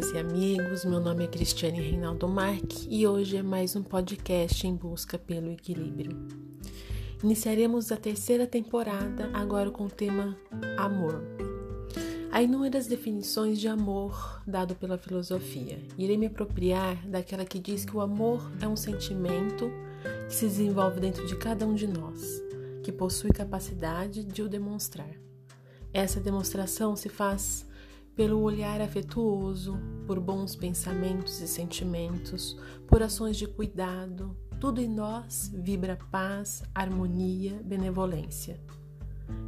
amigas e amigos, meu nome é Cristiane Reinaldo Marque e hoje é mais um podcast em busca pelo equilíbrio. Iniciaremos a terceira temporada agora com o tema Amor. Há inúmeras definições de amor dado pela filosofia. Irei me apropriar daquela que diz que o amor é um sentimento que se desenvolve dentro de cada um de nós, que possui capacidade de o demonstrar. Essa demonstração se faz pelo olhar afetuoso, por bons pensamentos e sentimentos, por ações de cuidado, tudo em nós vibra paz, harmonia, benevolência.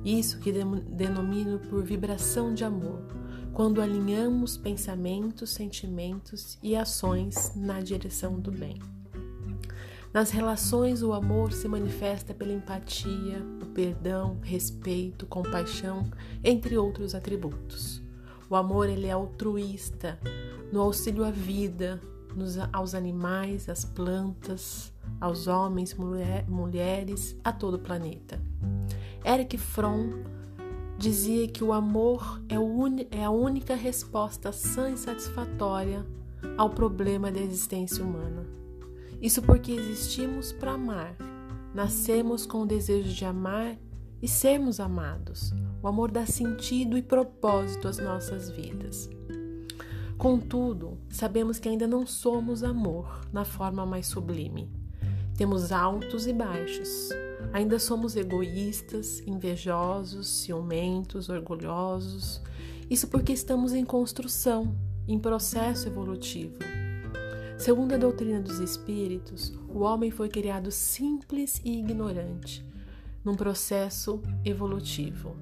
Isso que denomino por vibração de amor, quando alinhamos pensamentos, sentimentos e ações na direção do bem. Nas relações, o amor se manifesta pela empatia, o perdão, respeito, compaixão, entre outros atributos. O amor ele é altruísta, no auxílio à vida, nos, aos animais, às plantas, aos homens, mulher, mulheres, a todo o planeta. Eric Fromm dizia que o amor é, o é a única resposta sã e satisfatória ao problema da existência humana. Isso porque existimos para amar, nascemos com o desejo de amar e sermos amados. O amor dá sentido e propósito às nossas vidas. Contudo, sabemos que ainda não somos amor na forma mais sublime. Temos altos e baixos. Ainda somos egoístas, invejosos, ciumentos, orgulhosos. Isso porque estamos em construção, em processo evolutivo. Segundo a doutrina dos espíritos, o homem foi criado simples e ignorante, num processo evolutivo.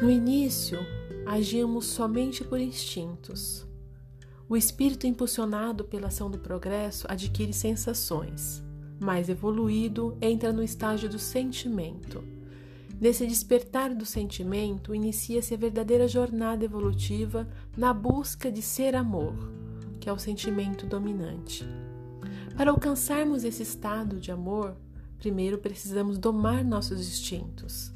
No início, agíamos somente por instintos. O espírito impulsionado pela ação do progresso adquire sensações. Mais evoluído, entra no estágio do sentimento. Nesse despertar do sentimento, inicia-se a verdadeira jornada evolutiva na busca de ser amor, que é o sentimento dominante. Para alcançarmos esse estado de amor, primeiro precisamos domar nossos instintos.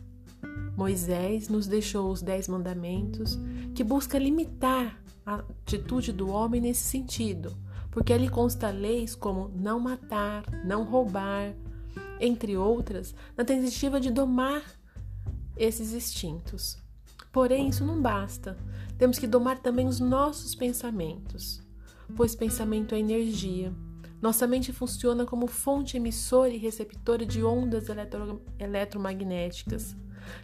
Moisés nos deixou os Dez Mandamentos, que busca limitar a atitude do homem nesse sentido, porque ali consta leis como não matar, não roubar, entre outras, na tentativa de domar esses instintos. Porém, isso não basta. Temos que domar também os nossos pensamentos, pois pensamento é energia. Nossa mente funciona como fonte emissora e receptora de ondas eletro eletromagnéticas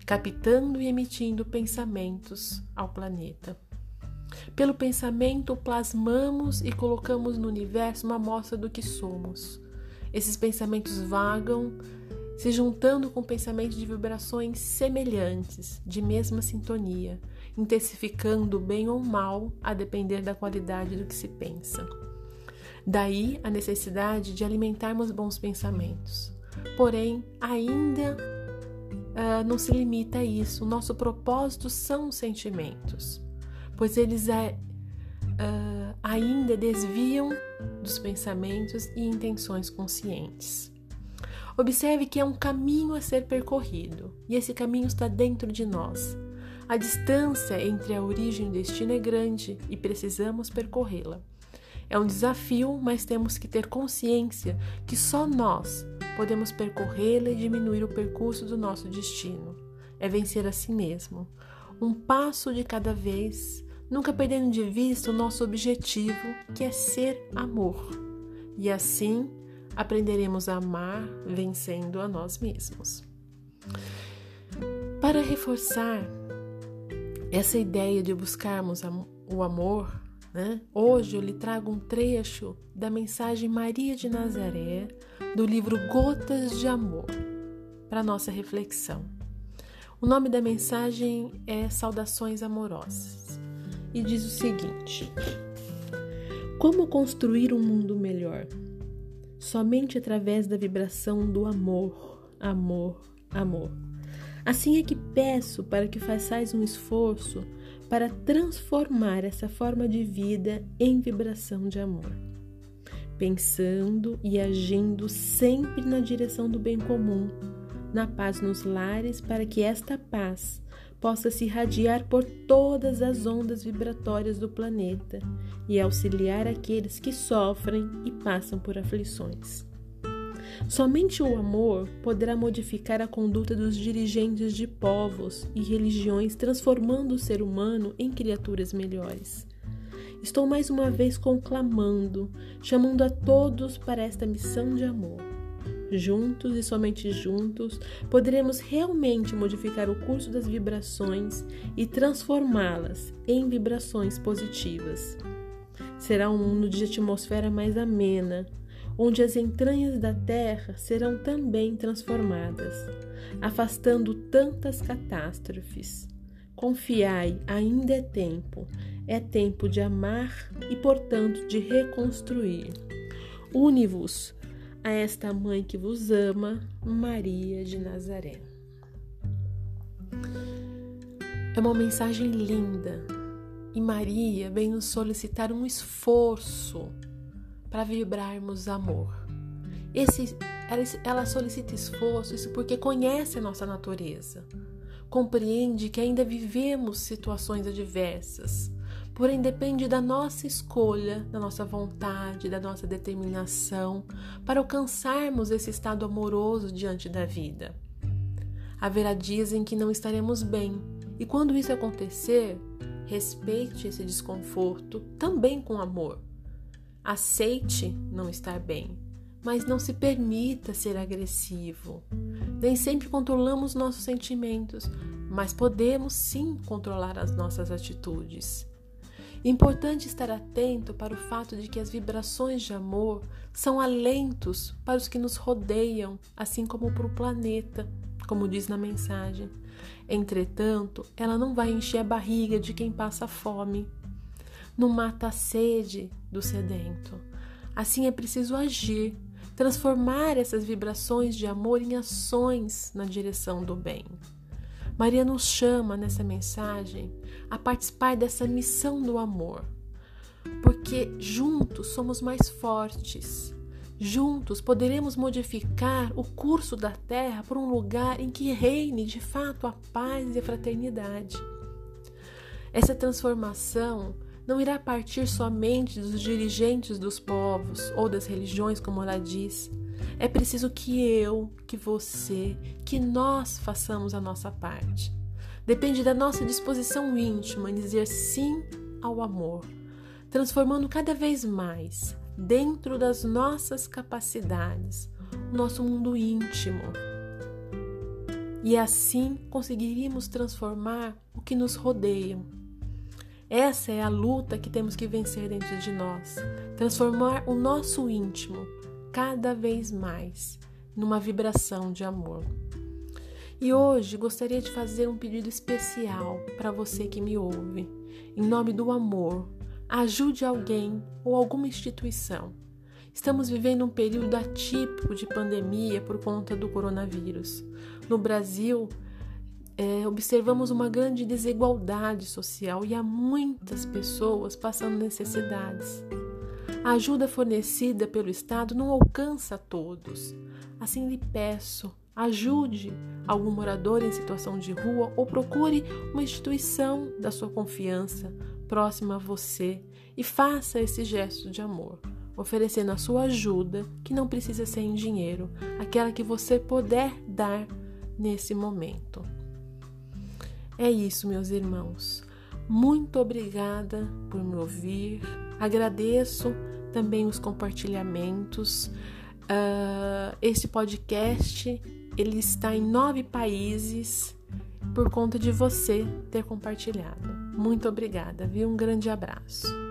captando e emitindo pensamentos ao planeta. Pelo pensamento, plasmamos e colocamos no universo uma amostra do que somos. Esses pensamentos vagam, se juntando com pensamentos de vibrações semelhantes, de mesma sintonia, intensificando o bem ou mal a depender da qualidade do que se pensa. Daí a necessidade de alimentarmos bons pensamentos. Porém, ainda uh, não se limita a isso. Nosso propósito são os sentimentos, pois eles uh, ainda desviam dos pensamentos e intenções conscientes. Observe que é um caminho a ser percorrido e esse caminho está dentro de nós. A distância entre a origem e o destino é grande e precisamos percorrê-la. É um desafio, mas temos que ter consciência que só nós podemos percorrê-la e diminuir o percurso do nosso destino. É vencer a si mesmo, um passo de cada vez, nunca perdendo de vista o nosso objetivo, que é ser amor. E assim aprenderemos a amar vencendo a nós mesmos. Para reforçar essa ideia de buscarmos o amor, né? hoje eu lhe trago um trecho da mensagem Maria de Nazaré do livro Gotas de Amor, para nossa reflexão. O nome da mensagem é Saudações Amorosas e diz o seguinte: Como construir um mundo melhor? Somente através da vibração do amor, amor, amor. Assim é que peço para que façais um esforço para transformar essa forma de vida em vibração de amor pensando e agindo sempre na direção do bem comum, na paz nos lares, para que esta paz possa se irradiar por todas as ondas vibratórias do planeta e auxiliar aqueles que sofrem e passam por aflições. Somente o amor poderá modificar a conduta dos dirigentes de povos e religiões, transformando o ser humano em criaturas melhores. Estou mais uma vez conclamando, chamando a todos para esta missão de amor. Juntos e somente juntos poderemos realmente modificar o curso das vibrações e transformá-las em vibrações positivas. Será um mundo de atmosfera mais amena, onde as entranhas da terra serão também transformadas, afastando tantas catástrofes. Confiai, ainda é tempo, é tempo de amar e, portanto, de reconstruir. Une-vos a esta mãe que vos ama, Maria de Nazaré. É uma mensagem linda e Maria vem nos solicitar um esforço para vibrarmos amor. Esse, ela solicita esforço, isso porque conhece a nossa natureza, compreende que ainda vivemos situações adversas, porém depende da nossa escolha, da nossa vontade, da nossa determinação para alcançarmos esse estado amoroso diante da vida. Haverá dias em que não estaremos bem, e quando isso acontecer, respeite esse desconforto também com amor Aceite não estar bem, mas não se permita ser agressivo. Nem sempre controlamos nossos sentimentos, mas podemos sim controlar as nossas atitudes. Importante estar atento para o fato de que as vibrações de amor são alentos para os que nos rodeiam, assim como para o planeta, como diz na mensagem. Entretanto, ela não vai encher a barriga de quem passa fome não mata a sede do sedento. Assim é preciso agir, transformar essas vibrações de amor em ações na direção do bem. Maria nos chama nessa mensagem a participar dessa missão do amor, porque juntos somos mais fortes. Juntos poderemos modificar o curso da Terra para um lugar em que reine de fato a paz e a fraternidade. Essa transformação não irá partir somente dos dirigentes dos povos ou das religiões, como ela diz. É preciso que eu, que você, que nós façamos a nossa parte. Depende da nossa disposição íntima em dizer sim ao amor, transformando cada vez mais, dentro das nossas capacidades, o nosso mundo íntimo. E assim conseguiríamos transformar o que nos rodeia essa é a luta que temos que vencer dentro de nós. Transformar o nosso íntimo cada vez mais numa vibração de amor. E hoje gostaria de fazer um pedido especial para você que me ouve. Em nome do amor, ajude alguém ou alguma instituição. Estamos vivendo um período atípico de pandemia por conta do coronavírus. No Brasil, é, observamos uma grande desigualdade social e há muitas pessoas passando necessidades. A ajuda fornecida pelo Estado não alcança a todos. Assim lhe peço, ajude algum morador em situação de rua ou procure uma instituição da sua confiança próxima a você e faça esse gesto de amor, oferecendo a sua ajuda, que não precisa ser em dinheiro, aquela que você puder dar nesse momento. É isso, meus irmãos. Muito obrigada por me ouvir. Agradeço também os compartilhamentos. Uh, este podcast ele está em nove países por conta de você ter compartilhado. Muito obrigada, viu? Um grande abraço.